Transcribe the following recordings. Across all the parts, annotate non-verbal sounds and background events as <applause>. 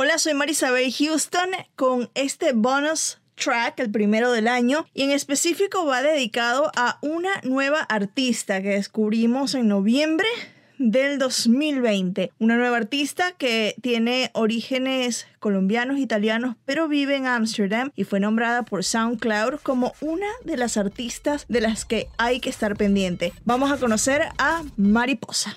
Hola, soy Marisabel Houston con este bonus track, el primero del año, y en específico va dedicado a una nueva artista que descubrimos en noviembre del 2020. Una nueva artista que tiene orígenes colombianos, italianos, pero vive en Ámsterdam y fue nombrada por SoundCloud como una de las artistas de las que hay que estar pendiente. Vamos a conocer a Mariposa.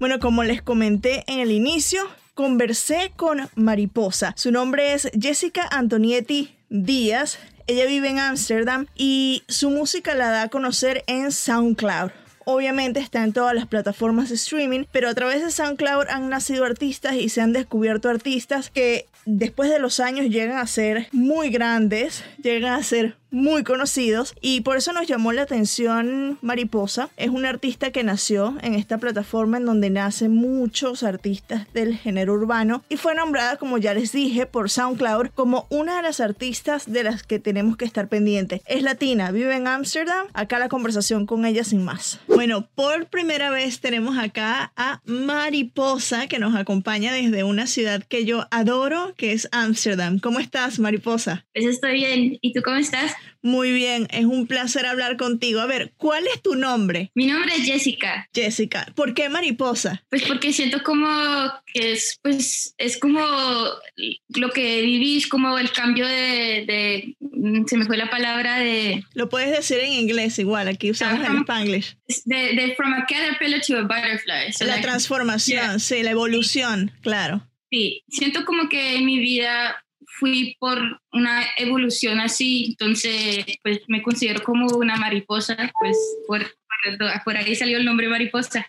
Bueno, como les comenté en el inicio, conversé con Mariposa. Su nombre es Jessica Antonietti Díaz. Ella vive en Ámsterdam y su música la da a conocer en SoundCloud. Obviamente está en todas las plataformas de streaming, pero a través de SoundCloud han nacido artistas y se han descubierto artistas que después de los años llegan a ser muy grandes, llegan a ser muy conocidos y por eso nos llamó la atención Mariposa. Es una artista que nació en esta plataforma en donde nacen muchos artistas del género urbano y fue nombrada, como ya les dije, por SoundCloud como una de las artistas de las que tenemos que estar pendientes. Es latina, vive en Ámsterdam. Acá la conversación con ella sin más. Bueno, por primera vez tenemos acá a Mariposa que nos acompaña desde una ciudad que yo adoro, que es Ámsterdam. ¿Cómo estás, Mariposa? Pues estoy bien. ¿Y tú cómo estás? Muy bien, es un placer hablar contigo. A ver, ¿cuál es tu nombre? Mi nombre es Jessica. Jessica, ¿por qué mariposa? Pues porque siento como que es, pues, es como lo que vivís, como el cambio de, mm, se me fue la palabra de... Lo puedes decir en inglés igual, aquí usamos el spanglish. De, from a caterpillar to a butterfly. la transformación, sí, la evolución, claro. Sí, siento como que en mi vida fui por una evolución así, entonces pues me considero como una mariposa, pues por, por, ahí salió el nombre mariposa.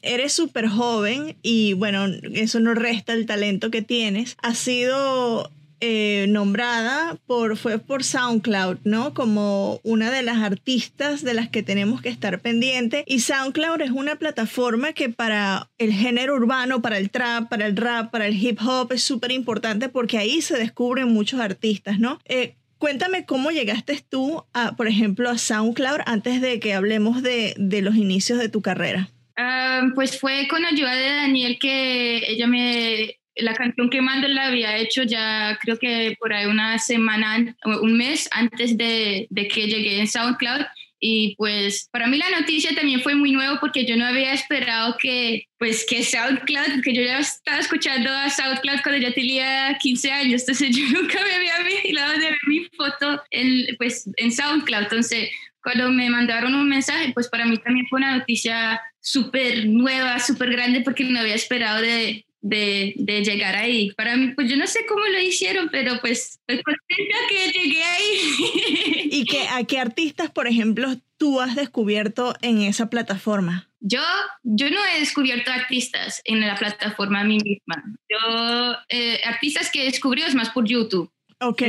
Eres súper joven y bueno, eso no resta el talento que tienes. Ha sido eh, nombrada por, fue por SoundCloud, ¿no? Como una de las artistas de las que tenemos que estar pendiente. Y SoundCloud es una plataforma que para el género urbano, para el trap, para el rap, para el hip hop es súper importante porque ahí se descubren muchos artistas, ¿no? Eh, cuéntame cómo llegaste tú, a, por ejemplo, a SoundCloud antes de que hablemos de, de los inicios de tu carrera. Ah, pues fue con ayuda de Daniel que ella me la canción que Mando la había hecho ya creo que por ahí una semana, un mes antes de, de, que llegué en SoundCloud. Y pues para mí la noticia también fue muy nuevo porque yo no había esperado que, pues que SoundCloud, que yo ya estaba escuchando a SoundCloud cuando ya tenía 15 años, entonces <laughs> yo nunca me había vigilado de ver mi foto en, pues, en SoundCloud. Entonces cuando me mandaron un mensaje, pues para mí también fue una noticia súper nueva, súper grande porque no había esperado de, de, de, llegar ahí. Para mí, pues yo no sé cómo lo hicieron, pero pues estoy contenta que llegué ahí. ¿Y que, a qué artistas, por ejemplo, tú has descubierto en esa plataforma? Yo, yo no he descubierto artistas en la plataforma a mí misma. Yo, eh, artistas que descubrí es más por YouTube. Ok.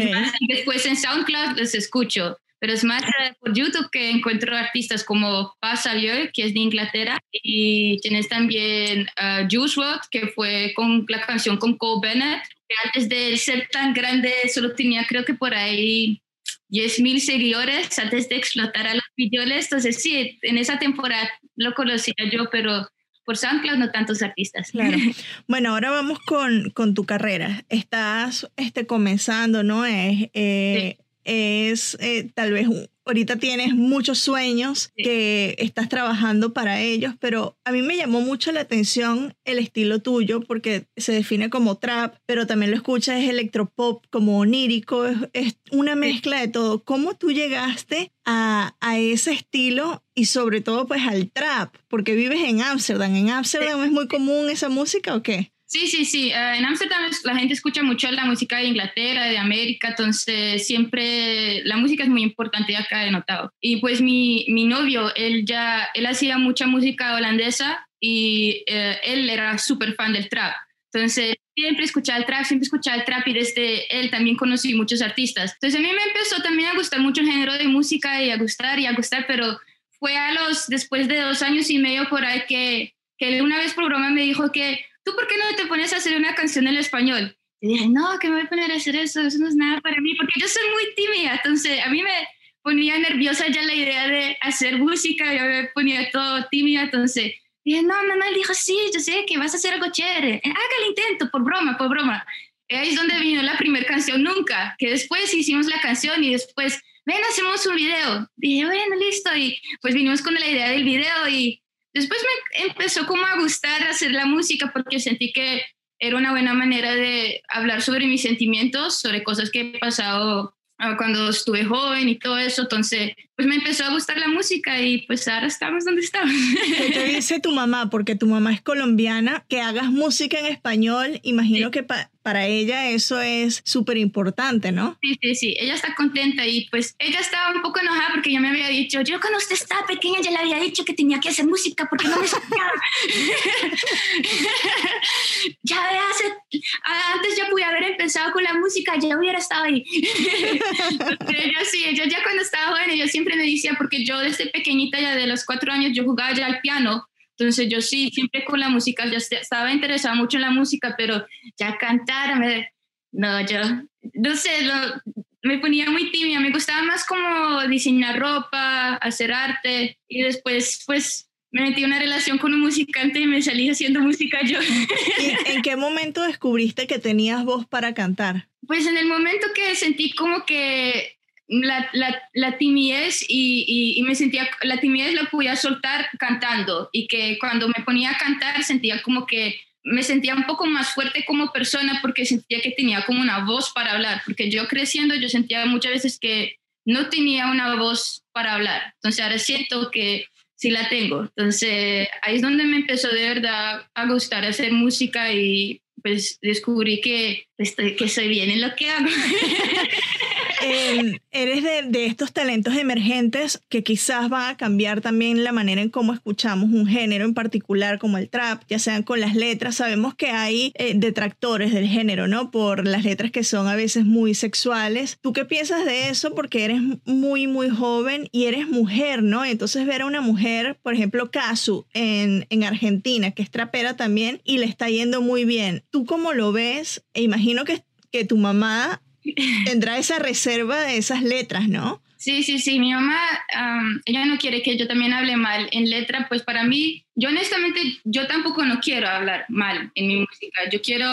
después en SoundCloud los escucho pero es más por YouTube que encuentro artistas como Paz Xavier, que es de Inglaterra, y tienes también uh, Juice WRLD, que fue con la canción con Cole Bennett, que antes de ser tan grande solo tenía creo que por ahí 10.000 seguidores antes de explotar a los millones, entonces sí, en esa temporada lo conocía yo, pero por SoundCloud no tantos artistas. Claro. <laughs> Bueno, ahora vamos con, con tu carrera. Estás este, comenzando, ¿no? Es, eh, es eh, tal vez ahorita tienes muchos sueños que estás trabajando para ellos, pero a mí me llamó mucho la atención el estilo tuyo porque se define como trap, pero también lo escuchas es electropop, como onírico, es, una mezcla de todo. ¿Cómo tú llegaste a, a, ese estilo y sobre todo pues al trap? Porque vives en Ámsterdam. ¿En Ámsterdam es muy común esa música o qué? Sí, sí, sí. Uh, en Ámsterdam la gente escucha mucho la música de Inglaterra, de América, entonces siempre la música es muy importante acá he notado. Y pues mi, mi novio, él ya, él hacía mucha música holandesa y uh, él era súper fan del trap. Entonces, siempre escuchaba el trap, siempre escuchaba el trap y desde él también conocí muchos artistas. Entonces, a mí me empezó también a gustar mucho el género de música y a gustar y a gustar, pero fue a los, después de dos años y medio por ahí que, que una vez por broma me dijo que, ¿tú por qué no te pones a hacer una canción en español? Y dije, no, que me voy a poner a hacer eso, eso no es nada para mí, porque yo soy muy tímida, entonces a mí me ponía nerviosa ya la idea de hacer música, yo me ponía todo tímida, entonces y no, no, no, dijo, sí, yo sé que vas a hacer algo chévere, haga el intento, por broma, por broma. Ahí es donde vino la primera canción, Nunca, que después hicimos la canción y después, ven, hacemos un video. Dije, bueno, listo, y pues vinimos con la idea del video y después me empezó como a gustar hacer la música porque sentí que era una buena manera de hablar sobre mis sentimientos, sobre cosas que he pasado cuando estuve joven y todo eso, entonces pues me empezó a gustar la música y pues ahora estamos donde estamos. ¿Qué te <laughs> dice tu mamá? Porque tu mamá es colombiana, que hagas música en español, imagino que para ella eso es súper importante, ¿no? Sí, sí, sí, ella está contenta y pues ella estaba un poco enojada porque yo me había dicho, yo cuando usted estaba pequeña ya le había dicho que tenía que hacer música porque no me escuchaba. <laughs> ya hace, antes yo pude haber empezado con la música, ya hubiera estado ahí. <laughs> ella sí, ella ya cuando estaba joven, ella siempre me decía, porque yo desde pequeñita, ya de los cuatro años, yo jugaba ya al piano entonces yo sí, siempre con la música, ya estaba interesada mucho en la música, pero ya cantar, no, yo, no sé, me ponía muy tímida, me gustaba más como diseñar ropa, hacer arte y después pues me metí en una relación con un musicante y me salí haciendo música yo. <laughs> ¿Y en qué momento descubriste que tenías voz para cantar? Pues en el momento que sentí como que la, la, la timidez y, y, me sentía, la timidez la podía soltar cantando y que cuando me ponía a cantar sentía como que me sentía un poco más fuerte como persona porque sentía que tenía como una voz para hablar, porque yo creciendo yo sentía muchas veces que no tenía una voz para hablar, entonces ahora siento que sí la tengo, entonces ahí es donde me empezó de verdad a gustar hacer música y pues descubrí que, estoy, que soy bien en lo que hago. <laughs> Em, eres de, estos talentos emergentes que quizás van a cambiar también la manera en cómo escuchamos un género en particular como el trap, ya sean con las letras. Sabemos que hay eh, detractores del género, ¿no? Por las letras que son a veces muy sexuales. ¿Tú qué piensas de eso? Porque eres muy, muy joven y eres mujer, ¿no? Entonces ver a una mujer, por ejemplo, Kazu en, en Argentina, que es trapera también y le está yendo muy bien. ¿Tú cómo lo ves? E imagino que, que tu mamá tendrá esa reserva de esas letras, ¿no? Sí, sí, sí. Mi mamá, ella no quiere que yo también hable mal en letra, pues para mí, yo honestamente, yo tampoco no quiero hablar mal en mi música. Yo quiero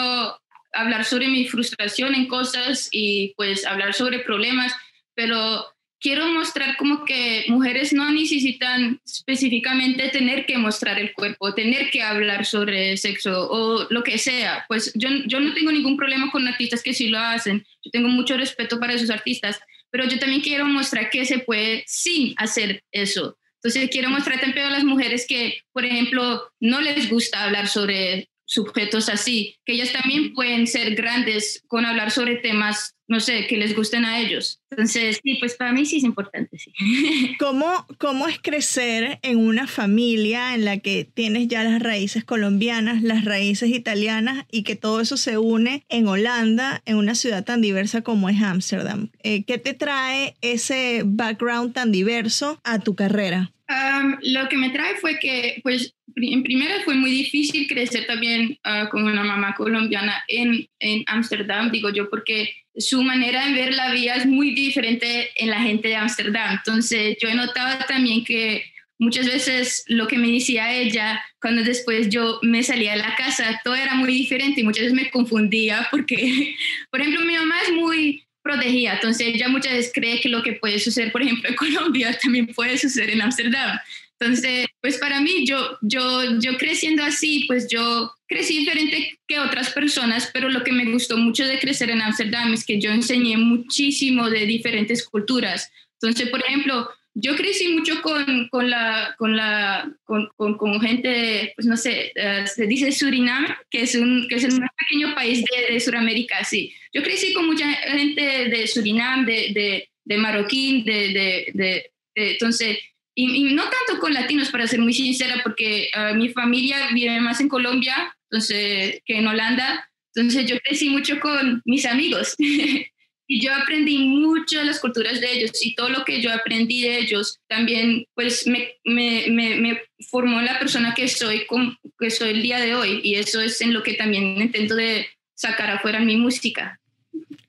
hablar sobre mi frustración en cosas y pues hablar sobre problemas, pero quiero mostrar como que mujeres no necesitan específicamente tener que mostrar el cuerpo, tener que hablar sobre sexo o lo que sea. Pues yo, yo no tengo ningún problema con artistas que sí lo hacen. Yo tengo mucho respeto para esos artistas, pero yo también quiero mostrar que se puede sin hacer eso. Entonces quiero mostrar también a las mujeres que, por ejemplo, no les gusta hablar sobre sujetos así, que ellas también pueden ser grandes con hablar sobre temas, no sé, que les gusten a ellos. Entonces, sí, pues para mí sí es importante, sí. <laughs> ¿Cómo, ¿Cómo es crecer en una familia en la que tienes ya las raíces colombianas, las raíces italianas y que todo eso se une en Holanda, en una ciudad tan diversa como es Ámsterdam? Eh, ¿Qué te trae ese background tan diverso a tu carrera? lo que me trae fue que, pues, en primera fue muy difícil crecer también ah, con una mamá colombiana en Ámsterdam, digo yo, porque su manera de ver la vida es muy diferente en la gente de Ámsterdam. Entonces, yo he notado también que muchas veces lo que me decía ella cuando después yo me salía de la casa, todo era muy diferente y muchas veces me confundía porque, <laughs> por ejemplo, mi mamá es muy protegida. Entonces ella muchas veces cree que lo que puede suceder, por ejemplo, en Colombia <laughs> también puede suceder en Ámsterdam. Entonces, pues para mí, yo, yo, yo creciendo así, pues yo crecí diferente que otras personas, pero lo que me gustó mucho de crecer en Ámsterdam es que yo enseñé muchísimo de diferentes culturas. Entonces, por ejemplo, yo crecí mucho con, con la, con la, con, con, gente, pues no sé, eh, se dice Surinam, que es, un, que es el más pequeño país de, de Sudamérica, sí. Yo crecí con mucha gente de Surinam, de, de, de Marroquín, de, de, entonces, y, no tanto con latinos, para ser muy sincera, porque ah, mi familia vive más en Colombia, entonces, que en Holanda, entonces yo crecí mucho con mis amigos. <laughs> y yo aprendí mucho de las culturas de ellos y todo lo que yo aprendí de ellos también pues me, me, me, formó la persona que soy, que soy el día de hoy y eso es en lo que también intento de sacar afuera mi música.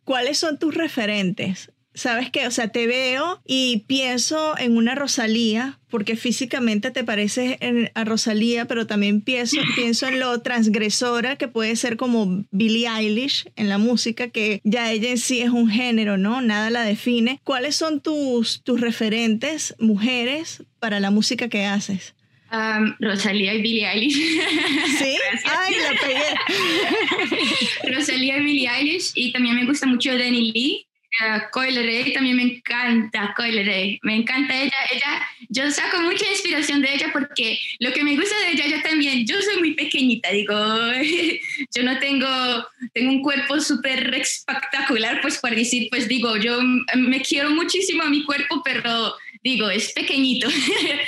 ¿Cuáles son tus referentes? ¿Sabes qué? O sea, te veo y pienso en una Rosalía, porque físicamente te pareces a Rosalía, pero también pienso, <laughs> pienso en lo transgresora que puede ser como Billie Eilish en la música, que ya ella en sí es un género, ¿no? Nada la define. ¿Cuáles son tus, tus referentes, mujeres, para la música que haces? Rosalía y Billie Eilish. <laughs> ¿Sí? ¡Ay, la pegué! <laughs> Rosalía y Billie Eilish. Y también me gusta mucho Danny Lee. Ray también me encanta, Coyle Ray, me encanta ella, ella, yo saco mucha inspiración de ella porque lo que me gusta de ella, yo también, yo soy muy pequeñita, digo, <laughs> yo no tengo, tengo un cuerpo súper espectacular, pues por decir, pues digo, yo me quiero muchísimo a mi cuerpo, pero digo, es pequeñito.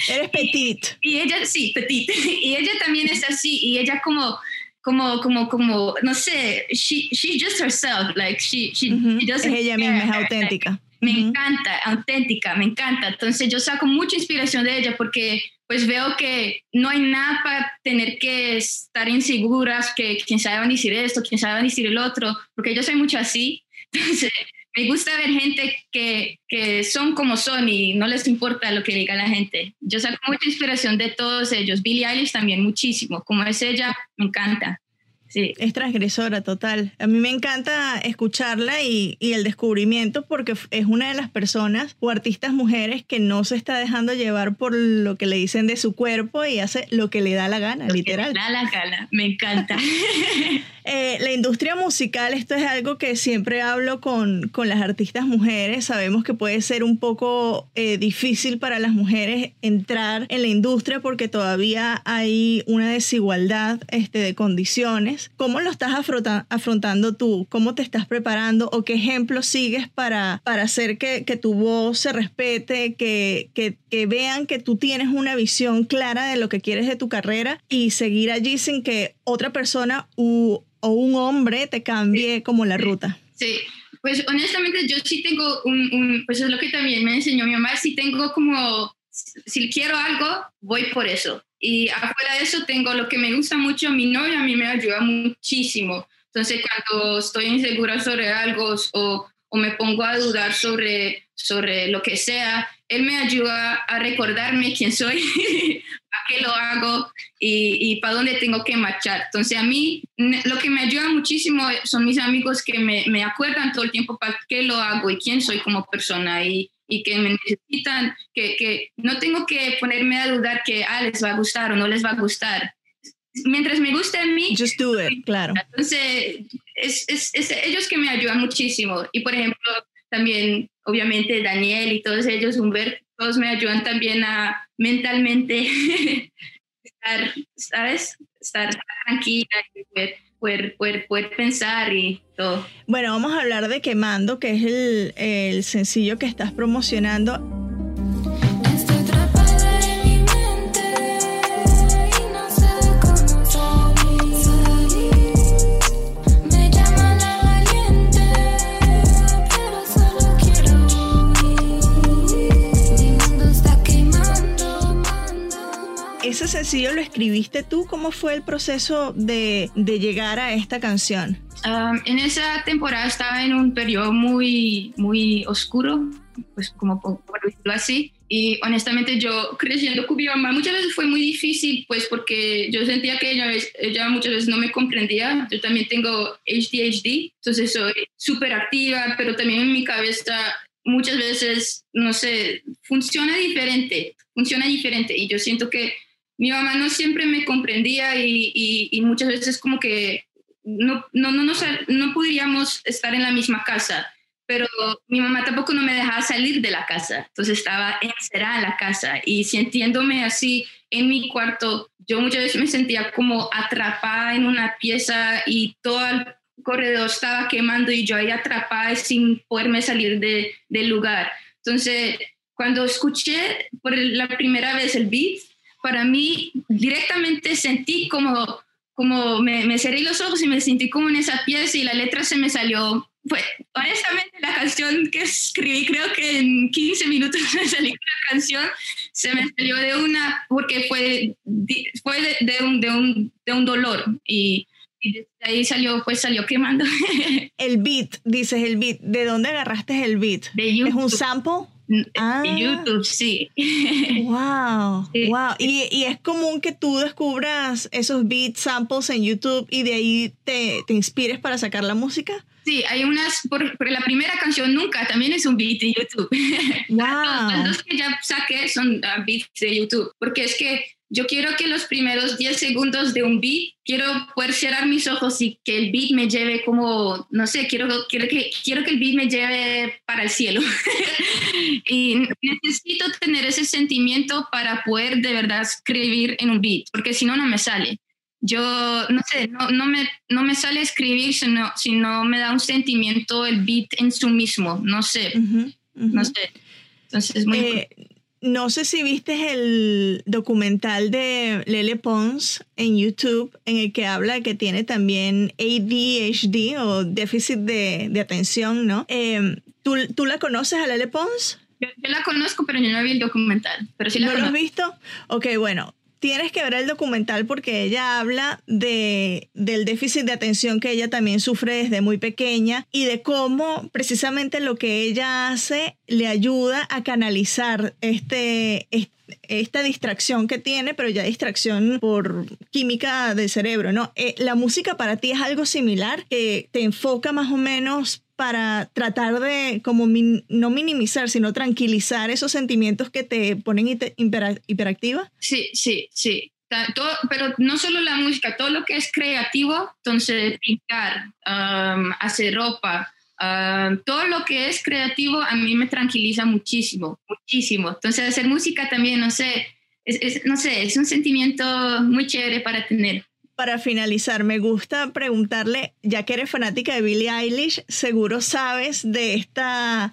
Eres <laughs> petit. Y ella, sí, petit, <laughs> y ella también es así, y ella como como, como, como, no sé, she, she's just herself, like, she, she, doesn't Es ella misma, es auténtica. Me encanta, auténtica, me encanta. Entonces yo saco mucha inspiración de ella porque pues veo que no hay nada para tener que estar inseguras, que quién sabe van a decir esto, quién sabe van a decir el otro, porque yo soy mucho así. <laughs> Entonces me gusta ver gente que, que, son como son y no les importa lo que diga la gente. Yo saco mucha inspiración de todos ellos. Billie Eilish también muchísimo. Como es ella, me encanta. Sí. Es transgresora total. A mí me encanta escucharla y, y, el descubrimiento porque es una de las personas o artistas mujeres que no se está dejando llevar por lo que le dicen de su cuerpo y hace lo que le da la gana, literal. da la gana, me encanta. <laughs> Eh, la industria musical, esto es algo que siempre hablo con, con las artistas mujeres. Sabemos que puede ser un poco eh, difícil para las mujeres entrar en la industria porque todavía hay una desigualdad este, de condiciones. ¿Cómo lo estás afrontando tú? ¿Cómo te estás preparando? ¿O qué ejemplos sigues para, para hacer que, que tu voz se respete, que, que, que vean que tú tienes una visión clara de lo que quieres de tu carrera y seguir allí sin que otra persona u o un hombre te cambie como la ruta. Sí, pues honestamente yo sí tengo un, pues es lo que también me enseñó mi mamá, si tengo como, si quiero algo, voy por eso. Y afuera de eso tengo lo que me gusta mucho, mi novia a mí me ayuda muchísimo. Entonces cuando estoy insegura sobre algo o, o me pongo a dudar sobre, sobre lo que sea, él me ayuda a recordarme quién soy, <laughs> a qué lo hago y, y para dónde tengo que marchar. Entonces a mí lo que me ayuda muchísimo son mis amigos que me, me acuerdan todo el tiempo para qué lo hago y quién soy como persona y, y que me necesitan, que, que, no tengo que ponerme a dudar que ah, les va a gustar o no les va a gustar. Mientras me guste a mí. Just do it, <laughs> claro. Entonces, es, es, es ellos que me ayudan muchísimo. Y por ejemplo, también obviamente Daniel y todos ellos, Humberto, todos me ayudan también a mentalmente <laughs> estar, ¿sabes? Estar tranquila y poder, poder, poder, pensar y todo. Bueno, vamos a hablar de Quemando, que es el, el sencillo que estás promocionando. Ese sencillo lo escribiste tú. ¿Cómo fue el proceso de, de llegar a esta canción? Um, en esa temporada estaba en un periodo muy, muy oscuro, pues como por, decirlo así. Y honestamente yo creciendo con mi mamá muchas veces fue muy difícil, pues porque yo sentía que ella, ella muchas veces no me comprendía. Yo también tengo ADHD, entonces soy súper activa, pero también en mi cabeza muchas veces, no sé, funciona diferente, funciona diferente. Y yo siento que mi mamá no siempre me comprendía y, y, muchas veces como que no, no, no, no, no podríamos estar en la misma casa. pero mi mamá tampoco no me dejaba salir de la casa, entonces estaba encerrada en la casa y sintiéndome así en mi cuarto, yo muchas veces me sentía como atrapada en una pieza y todo el corredor estaba quemando y yo ahí atrapada sin poderme salir de, del lugar. Entonces, cuando escuché por la primera vez el beat, para mí directamente sentí como, como me, me cerré los ojos y me sentí como en esa pieza y la letra se me salió pues honestamente la canción que escribí, creo que en 15 minutos <laughs> me salió la canción, se me salió de una, porque fue, fue de, un, de, un, de un dolor y, y ahí salió, pues salió quemando. <laughs> El beat, dices el beat, ¿de dónde agarraste el beat? De. ¿Es un sample? Ah. YouTube, sí. <laughs> Wow, wow. Y, y, es común que tú descubras esos beat samples en YouTube y de ahí te, te inspires para sacar la música. Sí, hay unas, por, la primera canción nunca, también es un beat de YouTube. <laughs> Wow. Las dos que ya saqué son uh, beats de YouTube, porque es que yo quiero que los primeros 10 segundos de un beat, quiero poder cerrar mis ojos y que el beat me lleve como, no sé, quiero, quiero, que, quiero que el beat me lleve para el cielo. <laughs> y necesito tener ese sentimiento para poder de verdad escribir en un beat, porque si no, no me sale yo no sé, no, no, me, no me sale escribir si no, si no me da un sentimiento el beat en su mismo, no sé, no sé. Entonces, muy... Eh, no sé si viste el documental de Lele Pons en YouTube, en el que habla que tiene también ADHD o déficit de, de atención, ¿no? Eh, ¿tú, ¿tú, la conoces a Lele Pons? Yo, la conozco, pero yo no vi el documental. Pero sí la ¿No lo has visto? Ok, bueno, tienes que ver el documental porque ella habla de, del déficit de atención que ella también sufre desde muy pequeña y de cómo precisamente lo que ella hace le ayuda a canalizar este, esta distracción que tiene, pero ya distracción por química del cerebro, ¿no? Eh, la música para ti es algo similar, que te enfoca más o menos para tratar de como no minimizar, sino tranquilizar esos sentimientos que te ponen hiperactiva? Sí, sí, sí. Todo, pero no solo la música, todo lo que es creativo, entonces pintar, hacer ropa, todo lo que es creativo a mí me tranquiliza muchísimo, muchísimo. Entonces hacer música también, no sé, no sé, es un sentimiento muy chévere para tener para finalizar, me gusta preguntarle, ya que eres fanática de Billie Eilish, seguro sabes de esta,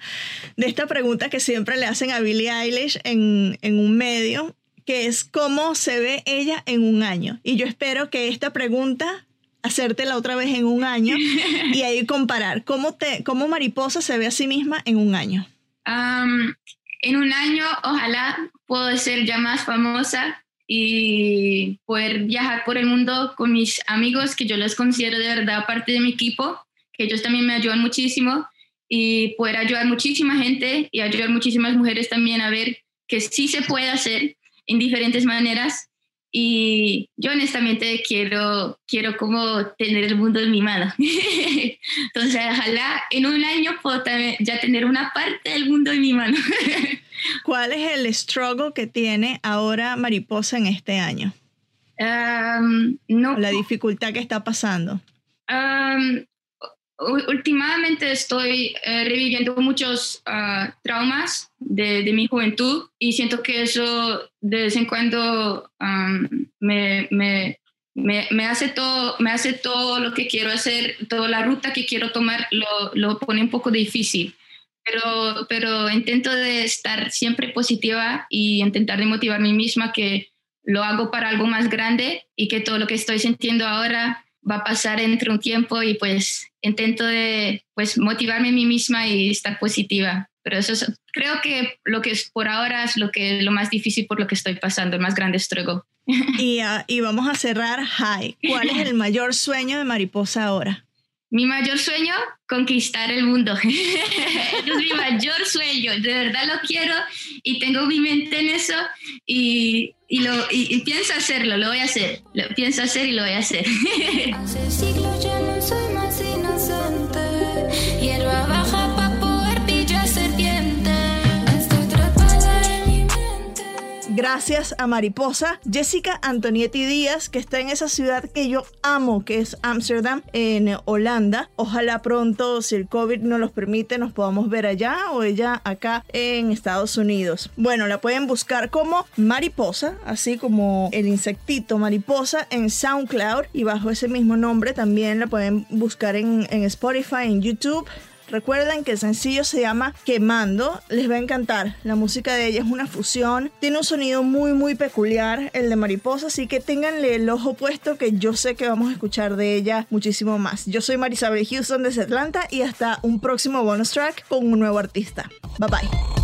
de esta pregunta que siempre le hacen a Billie Eilish en, en un medio, que es cómo se ve ella en un año. Y yo espero que esta pregunta hacértela otra vez en un año y ahí comparar cómo, te, cómo Mariposa se ve a sí misma en un año. en un año, ojalá puedo ser ya más famosa, y poder viajar por el mundo con mis amigos, que yo los considero de verdad parte de mi equipo, que ellos también me ayudan muchísimo, y poder ayudar muchísima gente y ayudar muchísimas mujeres también a ver que sí se puede hacer en diferentes maneras. Y yo honestamente quiero, quiero como tener el mundo en mi mano. <laughs> Entonces, ojalá en un año puedo ya tener una parte del mundo en mi mano. <laughs> ¿Cuál es el struggle que tiene ahora Mariposa en este año? Um, no. La dificultad que está pasando. Um, últimamente estoy eh, reviviendo muchos ah, traumas de, de, mi juventud y siento que eso de vez en cuando um, me, me, me, me, hace todo, me hace todo lo que quiero hacer, toda la ruta que quiero tomar lo, lo pone un poco difícil pero, pero intento de estar siempre positiva y intentar de motivar a mí misma que lo hago para algo más grande y que todo lo que estoy sintiendo ahora va a pasar entre un tiempo y pues intento de pues motivarme a mí misma y estar positiva. Pero eso es, creo que lo que es por ahora es lo que lo más difícil por lo que estoy pasando, el más grande struggle. <laughs> Y, uh, y vamos a cerrar high. ¿Cuál es el <laughs> mayor sueño de Mariposa ahora? Mi mayor sueño, conquistar el mundo. <laughs> es mi mayor sueño, de verdad lo quiero y tengo mi mente en eso y, y, lo, y, pienso hacerlo, lo voy a hacer, lo pienso hacer y lo voy a hacer. <laughs> Hace siglos gracias a Mariposa, Jessica Antonietti Díaz, que está en esa ciudad que yo amo, que es Ámsterdam, en Holanda. Ojalá pronto, si el COVID nos los permite, nos podamos ver allá o ella acá en Estados Unidos. Bueno, la pueden buscar como Mariposa, así como el insectito Mariposa en SoundCloud y bajo ese mismo nombre también la pueden buscar en Spotify, en YouTube. Recuerden que el sencillo se llama Quemando, les va a encantar. La música de ella es una fusión, tiene un sonido muy muy peculiar, el de Mariposa, así que ténganle el ojo puesto que yo sé que vamos a escuchar de ella muchísimo más. Yo soy Marisabel Houston desde Atlanta y hasta un próximo bonus track con un nuevo artista. Bye bye.